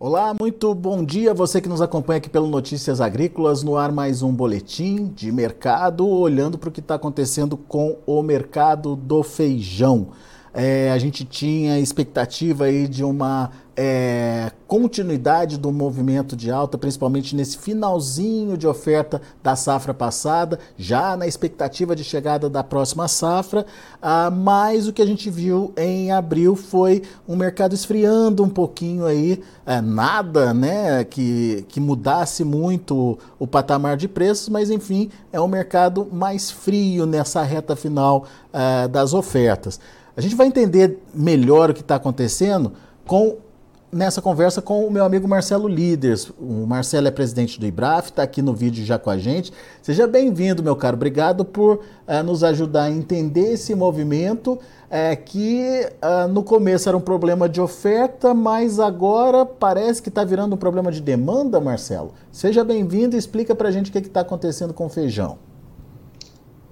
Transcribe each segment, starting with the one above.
Olá, muito bom dia você que nos acompanha aqui pelo Notícias Agrícolas, no ar mais um boletim de mercado, olhando para o que está acontecendo com o mercado do feijão. É, a gente tinha expectativa aí de uma é, continuidade do movimento de alta, principalmente nesse finalzinho de oferta da safra passada, já na expectativa de chegada da próxima safra, ah, mas o que a gente viu em abril foi um mercado esfriando um pouquinho aí, é, nada né, que, que mudasse muito o patamar de preços, mas enfim, é um mercado mais frio nessa reta final é, das ofertas. A gente vai entender melhor o que está acontecendo com nessa conversa com o meu amigo Marcelo Líderes. O Marcelo é presidente do IBRAF, está aqui no vídeo já com a gente. Seja bem-vindo, meu caro. Obrigado por uh, nos ajudar a entender esse movimento uh, que uh, no começo era um problema de oferta, mas agora parece que está virando um problema de demanda, Marcelo. Seja bem-vindo e explica para a gente o que está acontecendo com o feijão.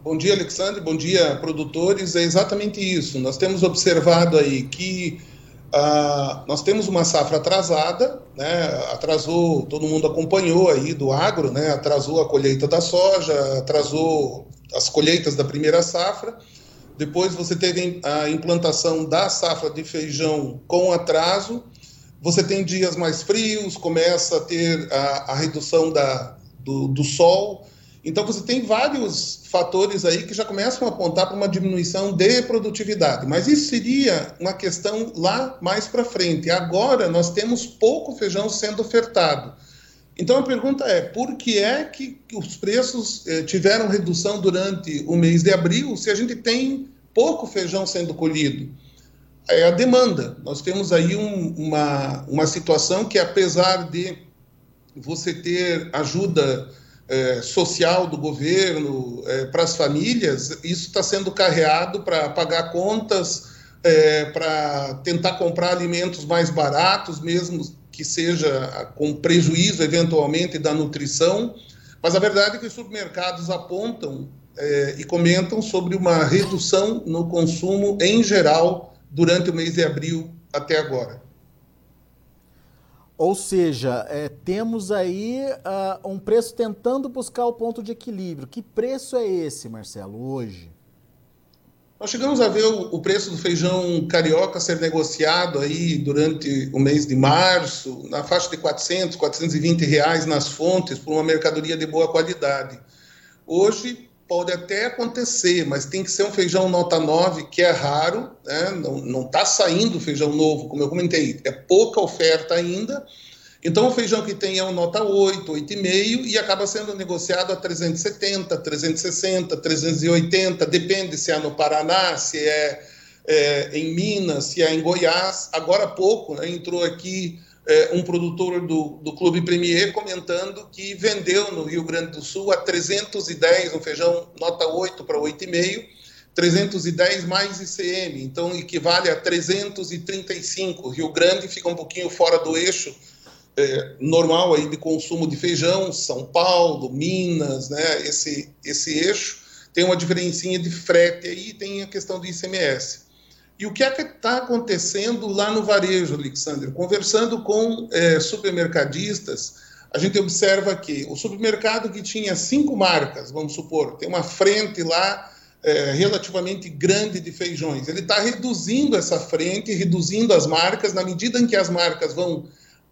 Bom dia, Alexandre. Bom dia, produtores. É exatamente isso. Nós temos observado aí que uh, nós temos uma safra atrasada, né? Atrasou, todo mundo acompanhou aí do agro, né? Atrasou a colheita da soja, atrasou as colheitas da primeira safra. Depois você teve a implantação da safra de feijão com atraso. Você tem dias mais frios, começa a ter a, a redução da, do, do sol então você tem vários fatores aí que já começam a apontar para uma diminuição de produtividade, mas isso seria uma questão lá mais para frente. Agora nós temos pouco feijão sendo ofertado. Então a pergunta é: por que é que os preços eh, tiveram redução durante o mês de abril se a gente tem pouco feijão sendo colhido? É a demanda. Nós temos aí um, uma, uma situação que, apesar de você ter ajuda é, social do governo é, para as famílias, isso está sendo carreado para pagar contas, é, para tentar comprar alimentos mais baratos, mesmo que seja com prejuízo eventualmente da nutrição. Mas a verdade é que os supermercados apontam é, e comentam sobre uma redução no consumo em geral durante o mês de abril até agora. Ou seja, é, temos aí uh, um preço tentando buscar o ponto de equilíbrio. Que preço é esse, Marcelo, hoje? Nós chegamos a ver o, o, preço do feijão carioca ser negociado aí durante o mês de março, na faixa de 400, 420 reais nas fontes, por uma mercadoria de boa qualidade. Hoje pode até acontecer, mas tem que ser um feijão nota 9, que é raro, né? não está saindo feijão novo, como eu comentei, é pouca oferta ainda. Então, o feijão que tem é um nota 8, 8,5 e acaba sendo negociado a 370, 360, 380, depende se é no Paraná, se é, é em Minas, se é em Goiás. Agora há pouco né, entrou aqui é, um produtor do, do Clube Premier comentando que vendeu no Rio Grande do Sul a 310, um feijão nota 8 para 8,5, 310 mais ICM, então equivale a 335. Rio Grande fica um pouquinho fora do eixo é, normal aí de consumo de feijão, São Paulo, Minas, né, esse, esse eixo, tem uma diferencinha de frete aí, tem a questão do ICMS. E o que é está acontecendo lá no varejo, Alexandre? Conversando com é, supermercadistas, a gente observa que o supermercado que tinha cinco marcas, vamos supor, tem uma frente lá é, relativamente grande de feijões. Ele está reduzindo essa frente, reduzindo as marcas, na medida em que as marcas vão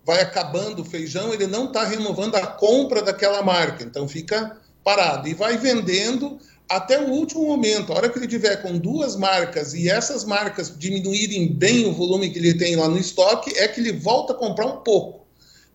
vai acabando o feijão, ele não está renovando a compra daquela marca, então fica parado e vai vendendo até o último momento, a hora que ele tiver com duas marcas e essas marcas diminuírem bem o volume que ele tem lá no estoque, é que ele volta a comprar um pouco.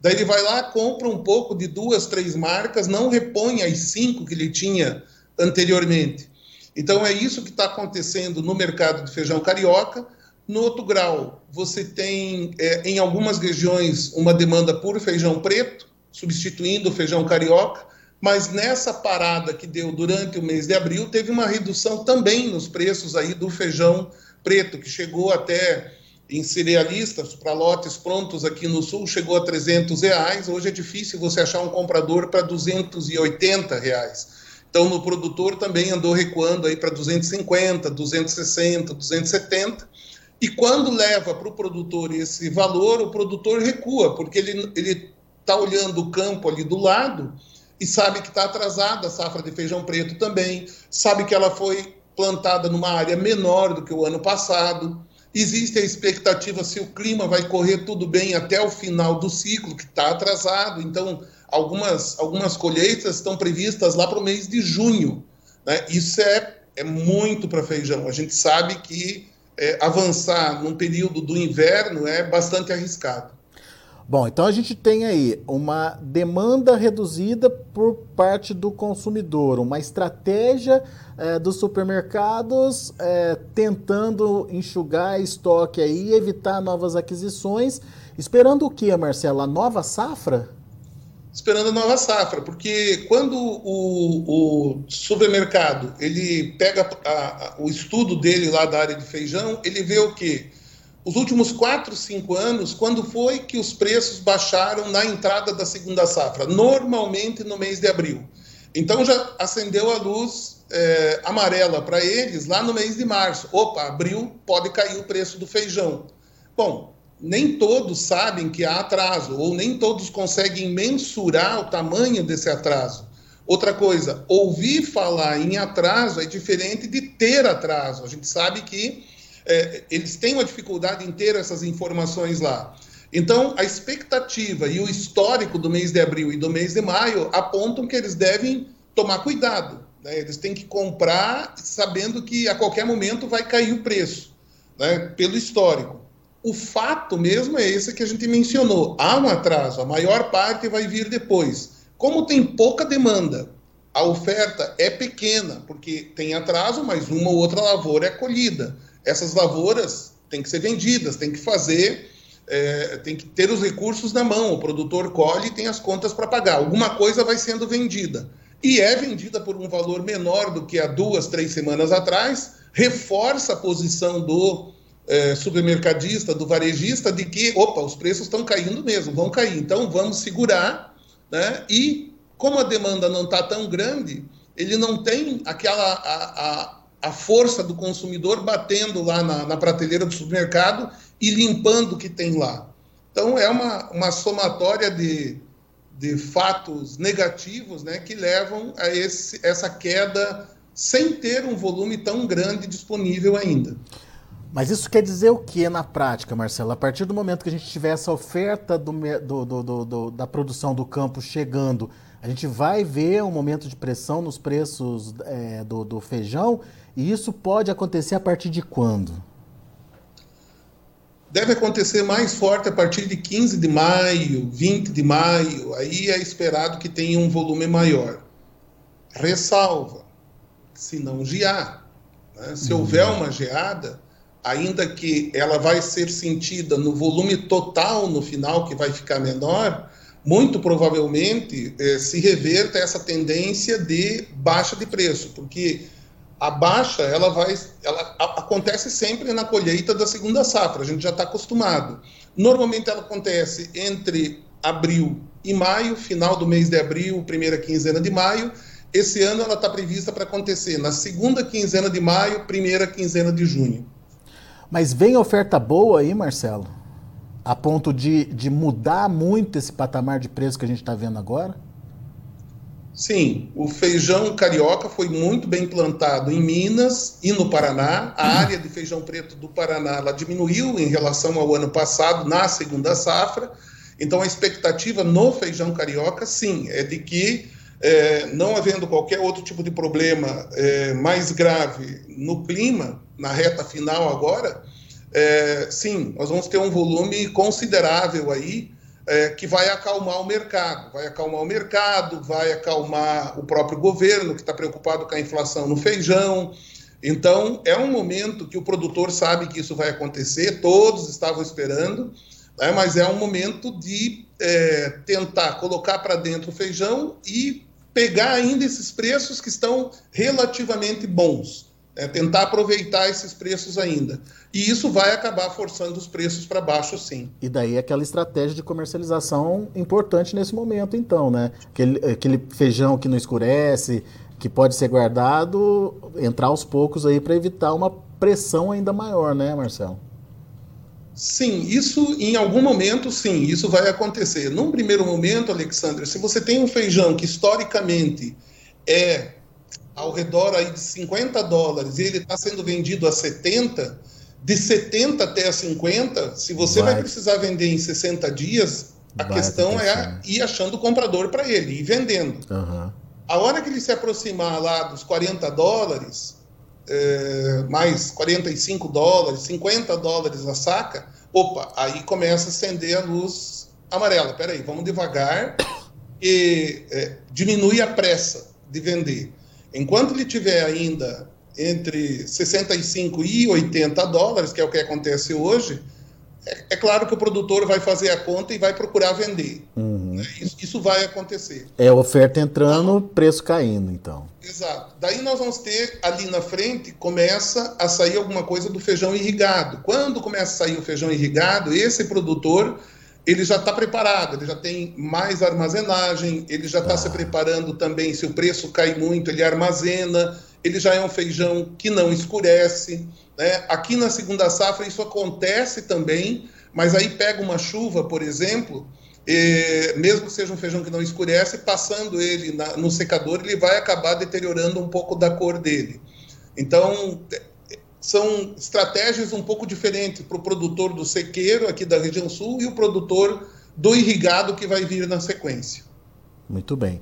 Daí ele vai lá, compra um pouco de duas, três marcas, não repõe as cinco que ele tinha anteriormente. Então é isso que está acontecendo no mercado de feijão carioca. No outro grau, você tem é, em algumas regiões uma demanda por feijão preto, substituindo o feijão carioca mas nessa parada que deu durante o mês de abril, teve uma redução também nos preços aí do feijão preto, que chegou até em cerealistas, para lotes prontos aqui no sul, chegou a 300 reais. Hoje é difícil você achar um comprador para 280 reais. Então, no produtor também andou recuando aí para 250, 260, 270. E quando leva para o produtor esse valor, o produtor recua, porque ele está olhando o campo ali do lado e sabe que está atrasada a safra de feijão preto também, sabe que ela foi plantada numa área menor do que o ano passado. Existe a expectativa se o clima vai correr tudo bem até o final do ciclo, que está atrasado. Então, algumas, algumas colheitas estão previstas lá para o mês de junho. Né? Isso é, é muito para feijão. A gente sabe que é, avançar num período do inverno é bastante arriscado. Bom, então a gente tem aí uma demanda reduzida por parte do consumidor, uma estratégia é, dos supermercados é, tentando enxugar estoque aí, evitar novas aquisições, esperando o que, Marcela? A nova safra? esperando a nova safra, porque quando o, o supermercado ele pega a, a, o estudo dele lá da área de feijão, ele vê o quê? Os últimos quatro, cinco anos, quando foi que os preços baixaram na entrada da segunda safra? Normalmente no mês de abril. Então já acendeu a luz é, amarela para eles lá no mês de março. Opa, abril pode cair o preço do feijão. Bom, nem todos sabem que há atraso, ou nem todos conseguem mensurar o tamanho desse atraso. Outra coisa, ouvir falar em atraso é diferente de ter atraso. A gente sabe que é, eles têm uma dificuldade em ter essas informações lá. Então, a expectativa e o histórico do mês de abril e do mês de maio apontam que eles devem tomar cuidado. Né? Eles têm que comprar sabendo que a qualquer momento vai cair o preço, né? pelo histórico. O fato mesmo é esse que a gente mencionou. Há um atraso, a maior parte vai vir depois. Como tem pouca demanda, a oferta é pequena, porque tem atraso, mas uma ou outra lavoura é colhida. Essas lavouras têm que ser vendidas, tem que fazer, é, tem que ter os recursos na mão. O produtor colhe e tem as contas para pagar. Alguma coisa vai sendo vendida. E é vendida por um valor menor do que há duas, três semanas atrás, reforça a posição do é, supermercadista, do varejista, de que, opa, os preços estão caindo mesmo, vão cair, então vamos segurar, né? E como a demanda não está tão grande, ele não tem aquela a, a, a força do consumidor batendo lá na, na, prateleira do supermercado e limpando o que tem lá. Então é uma, uma somatória de, de fatos negativos né, que levam a esse, essa queda sem ter um volume tão grande disponível ainda. Mas isso quer dizer o que na prática, Marcelo? A partir do momento que a gente tiver essa oferta do, do, do, da produção do campo chegando, a gente vai ver um momento de pressão nos preços é, do feijão e isso pode acontecer a partir de quando? Deve acontecer mais forte a partir de 15 de maio, 20 de maio, aí é esperado que tenha um volume maior. Ressalva, se não gear. Né? Se uhum. houver uma geada, ainda que ela vai ser sentida no volume total no final, que vai ficar menor, muito provavelmente eh, se reverta essa tendência de baixa de preço, porque a baixa ela vai, ela acontece sempre na colheita da segunda safra. A gente já está acostumado. Normalmente ela acontece entre abril e maio, final do mês de abril, primeira quinzena de maio. Esse ano ela está prevista para acontecer na segunda quinzena de maio, primeira quinzena de junho. Mas vem oferta boa aí, Marcelo? A ponto de, de mudar muito esse patamar de preço que a gente está vendo agora? Sim, o feijão carioca foi muito bem plantado em Minas e no Paraná. A área de feijão preto do Paraná ela diminuiu em relação ao ano passado na segunda safra. Então a expectativa no feijão carioca, sim, é de que é, não havendo qualquer outro tipo de problema é, mais grave no clima, na reta final agora, é, sim, nós vamos ter um volume considerável aí é, que vai acalmar o mercado. Vai acalmar o mercado, vai acalmar o próprio governo, que está preocupado com a inflação no feijão. Então, é um momento que o produtor sabe que isso vai acontecer, todos estavam esperando, né, mas é um momento de é, tentar colocar para dentro o feijão e pegar ainda esses preços que estão relativamente bons. É tentar aproveitar esses preços ainda. E isso vai acabar forçando os preços para baixo, sim. E daí aquela estratégia de comercialização importante nesse momento, então, né? Aquele, aquele feijão que não escurece, que pode ser guardado, entrar aos poucos aí para evitar uma pressão ainda maior, né, Marcelo? Sim, isso em algum momento, sim, isso vai acontecer. Num primeiro momento, Alexandre, se você tem um feijão que historicamente é ao redor aí de 50 dólares e ele está sendo vendido a 70, de 70 até 50, se você vai, vai precisar vender em 60 dias, a vai questão é ir achando comprador para ele, e vendendo. Uhum. A hora que ele se aproximar lá dos 40 dólares, é, mais 45 dólares, 50 dólares a saca, opa, aí começa a acender a luz amarela. Peraí, vamos devagar e é, diminui a pressa de vender. Enquanto ele tiver ainda entre 65 e 80 dólares, que é o que acontece hoje, é, é, claro que o produtor vai fazer a conta e vai procurar vender. Uhum. Né? Isso, isso, vai acontecer. É oferta entrando, preço caindo, então. Exato. Daí nós vamos ter ali na frente, começa a sair alguma coisa do feijão irrigado. Quando começa a sair o feijão irrigado, esse produtor ele já está preparado, ele já tem mais armazenagem, ele já está ah. se preparando também. Se o preço cai muito, ele armazena. Ele já é um feijão que não escurece. Né? Aqui na segunda safra isso acontece também, mas aí pega uma chuva, por exemplo, e, mesmo que seja um feijão que não escurece, passando ele na, no secador, ele vai acabar deteriorando um pouco da cor dele. Então, são estratégias um pouco diferentes para o produtor do sequeiro aqui da região sul e o produtor do irrigado que vai vir na sequência. Muito bem.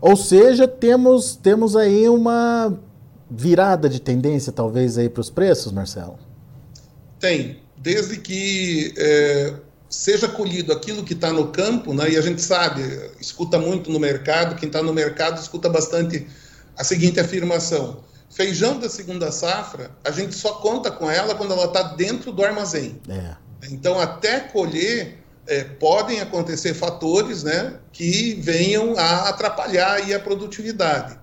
Ou seja, temos, temos aí uma virada de tendência, talvez, aí para os preços, Marcelo? Tem. Desde que é, seja colhido aquilo que está no campo, né, e a gente sabe, escuta muito no mercado, quem está no mercado escuta bastante a seguinte afirmação: feijão da segunda safra, a gente só conta com ela quando ela está dentro do armazém. É. Então, até colher, é, podem acontecer fatores né, que venham a atrapalhar a produtividade.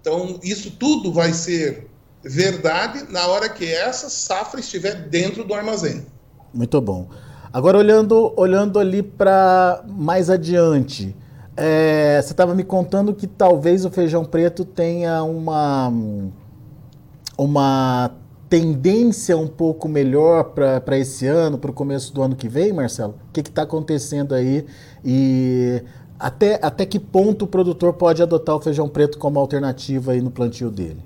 Então, isso tudo vai ser verdade na hora que essa safra estiver dentro do armazém. Muito bom. Agora, olhando, olhando ali para mais adiante, é, você estava me contando que talvez o feijão preto tenha uma, uma tendência um pouco melhor para esse ano, para o começo do ano que vem, Marcelo? O que está acontecendo aí? E até, até que ponto o produtor pode adotar o feijão preto como alternativa aí no plantio dele?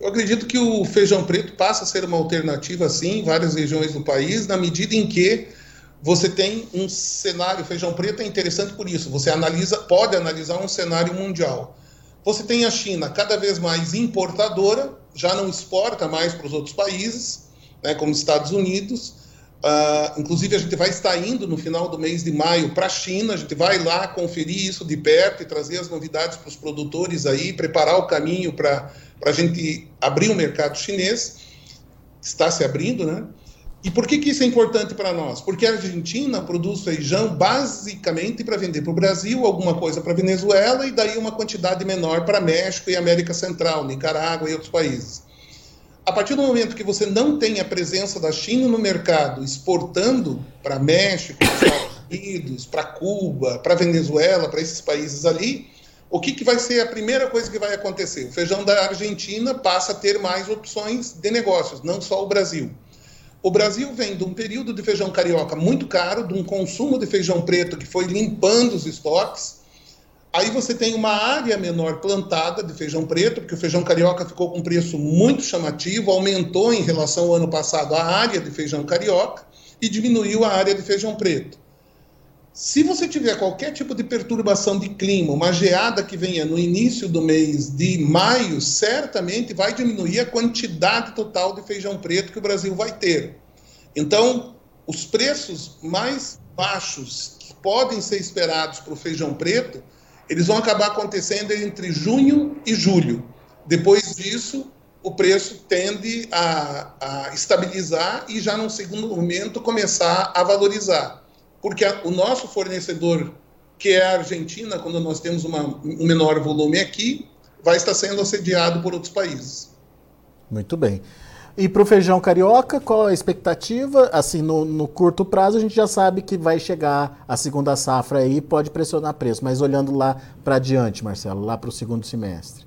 Eu acredito que o feijão preto passa a ser uma alternativa, sim, em várias regiões do país, na medida em que você tem um cenário, feijão preto é interessante por isso, você analisa, pode analisar um cenário mundial. Você tem a China cada vez mais importadora, já não exporta mais para os outros países, né, como Estados Unidos, Uh, inclusive, a gente vai estar indo no final do mês de maio para a China, a gente vai lá conferir isso de perto e trazer as novidades para os produtores aí, preparar o caminho para a gente abrir o mercado chinês. Está se abrindo, né? E por que, que isso é importante para nós? Porque a Argentina produz feijão basicamente para vender para o Brasil, alguma coisa para a Venezuela e daí uma quantidade menor para México e América Central, Nicarágua e outros países. A partir do momento que você não tem a presença da China no mercado, exportando para México, para Estados Unidos, para Cuba, para Venezuela, para esses países ali, o que, que vai ser a primeira coisa que vai acontecer? O feijão da Argentina passa a ter mais opções de negócios, não só o Brasil. O Brasil vem de um período de feijão carioca muito caro, de um consumo de feijão preto que foi limpando os estoques, Aí você tem uma área menor plantada de feijão preto, porque o feijão carioca ficou com um preço muito chamativo, aumentou em relação ao ano passado a área de feijão carioca e diminuiu a área de feijão preto. Se você tiver qualquer tipo de perturbação de clima, uma geada que venha no início do mês de maio, certamente vai diminuir a quantidade total de feijão preto que o Brasil vai ter. Então, os preços mais baixos que podem ser esperados para o feijão preto eles vão acabar acontecendo entre junho e julho. Depois disso, o preço tende a, a estabilizar e já num segundo momento começar a valorizar. Porque a, o nosso fornecedor, que é a Argentina, quando nós temos uma, um menor volume aqui, vai estar sendo assediado por outros países. Muito bem. E para o feijão carioca, qual a expectativa? Assim, no, no, curto prazo, a gente já sabe que vai chegar a segunda safra aí, pode pressionar preço. Mas olhando lá para adiante, Marcelo, lá para o segundo semestre.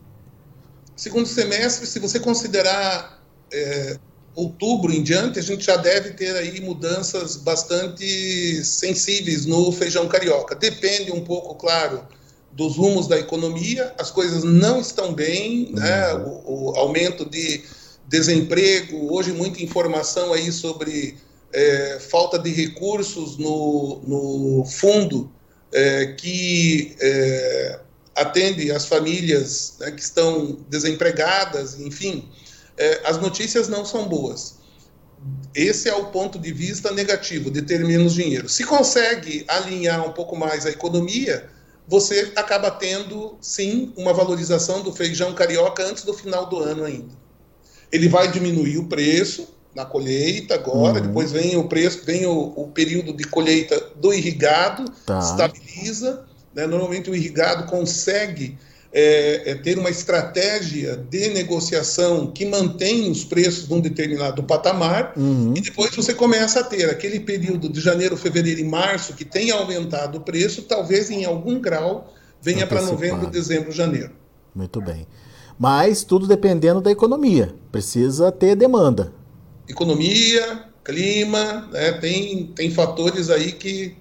Segundo semestre, se você considerar é, outubro em diante, a gente já deve ter aí mudanças bastante sensíveis no feijão carioca. Depende um pouco, claro, dos rumos da economia, as coisas não estão bem, né? Uhum. o, o, aumento de desemprego, hoje muita informação aí sobre é, falta de recursos no, no fundo é, que é, atende as famílias né, que estão desempregadas, enfim, é, as notícias não são boas. Esse é o ponto de vista negativo de ter menos dinheiro. Se consegue alinhar um pouco mais a economia, você acaba tendo, sim, uma valorização do feijão carioca antes do final do ano ainda. Ele vai diminuir o preço na colheita agora, uhum. depois vem o preço, vem o, o período de colheita do irrigado, tá. estabiliza. Né? Normalmente o irrigado consegue é, é, ter uma estratégia de negociação que mantém os preços num determinado patamar, uhum. e depois você começa a ter aquele período de janeiro, fevereiro e março que tem aumentado o preço, talvez em algum grau venha para novembro, dezembro, janeiro. Muito bem. Mas tudo dependendo da economia. Precisa ter demanda. Economia, clima, né, tem, tem fatores aí que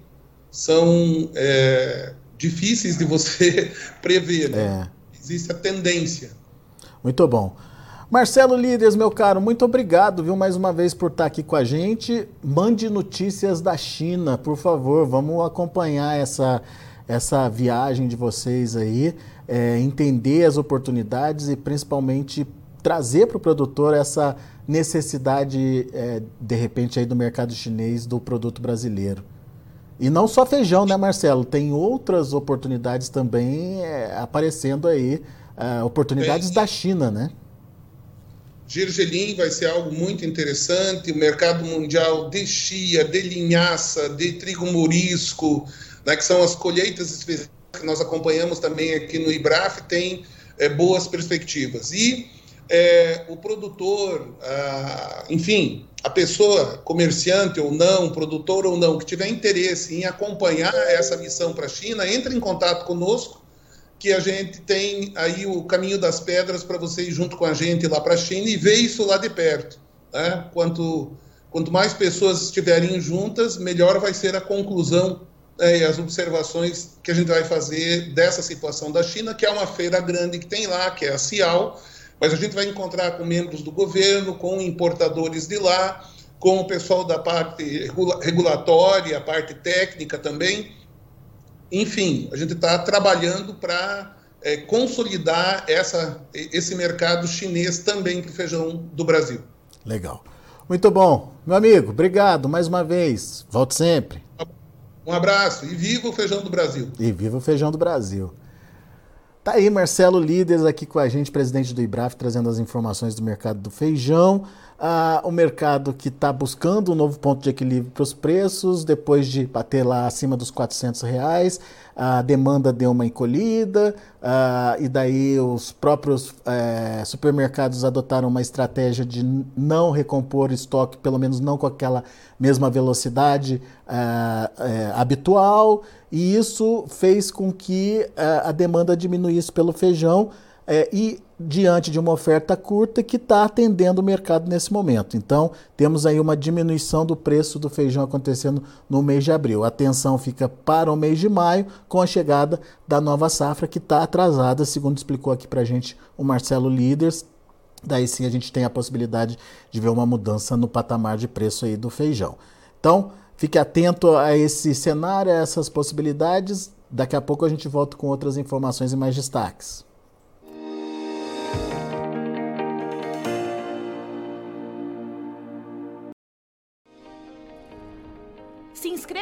são é, difíceis de você prever. Né? É. Existe a tendência. Muito bom. Marcelo Líderes, meu caro, muito obrigado, viu, mais uma vez por estar aqui com a gente. Mande notícias da China, por favor. Vamos acompanhar essa, essa viagem de vocês aí, é, entender as oportunidades e principalmente trazer para o produtor essa necessidade, é, de repente, aí do mercado chinês do produto brasileiro. E não só feijão, né, Marcelo? Tem outras oportunidades também é, aparecendo aí, é, oportunidades Bem, da China, né? Gergelim vai ser algo muito interessante, o mercado mundial de chia, de linhaça, de trigo morisco, né, que são as colheitas especiais que nós acompanhamos também aqui no IBRAF, tem é, boas perspectivas. E é, o produtor, ah, enfim, a pessoa, comerciante ou não, produtor ou não, que tiver interesse em acompanhar essa missão para a China, entre em contato conosco, que a gente tem aí o caminho das pedras para você ir junto com a gente lá para a China e ver isso lá de perto. Né? Quanto, quanto mais pessoas estiverem juntas, melhor vai ser a conclusão né, e as observações que a gente vai fazer dessa situação da China, que é uma feira grande que tem lá, que é a CIAL, mas a gente vai encontrar com membros do governo, com importadores de lá, com o pessoal da parte regulatória, a parte técnica também. Enfim, a gente está trabalhando para é, consolidar essa, esse mercado chinês também para o feijão do Brasil. Legal. Muito bom. Meu amigo, obrigado mais uma vez. Volte sempre. Um abraço e viva o feijão do Brasil. E viva o feijão do Brasil. Tá aí Marcelo Líderes aqui com a gente, presidente do IBRAF, trazendo as informações do mercado do feijão. O mercado que está buscando um novo ponto de equilíbrio para os preços, depois de bater lá acima dos 400 reais, a demanda deu uma encolhida, e daí os próprios eh, supermercados adotaram uma estratégia de não recompor estoque, pelo menos não com aquela mesma velocidade eh, habitual, e isso fez com que ah, a demanda diminuísse pelo feijão, é, e diante de uma oferta curta que está atendendo o mercado nesse momento. Então, temos aí uma diminuição do preço do feijão acontecendo no mês de abril. A atenção fica para o mês de maio, com a chegada da nova safra, que está atrasada, segundo explicou aqui para a gente o Marcelo Líderes. Daí sim a gente tem a possibilidade de ver uma mudança no patamar de preço aí do feijão. Então, fique atento a esse cenário, a essas possibilidades. Daqui a pouco a gente volta com outras informações e mais destaques.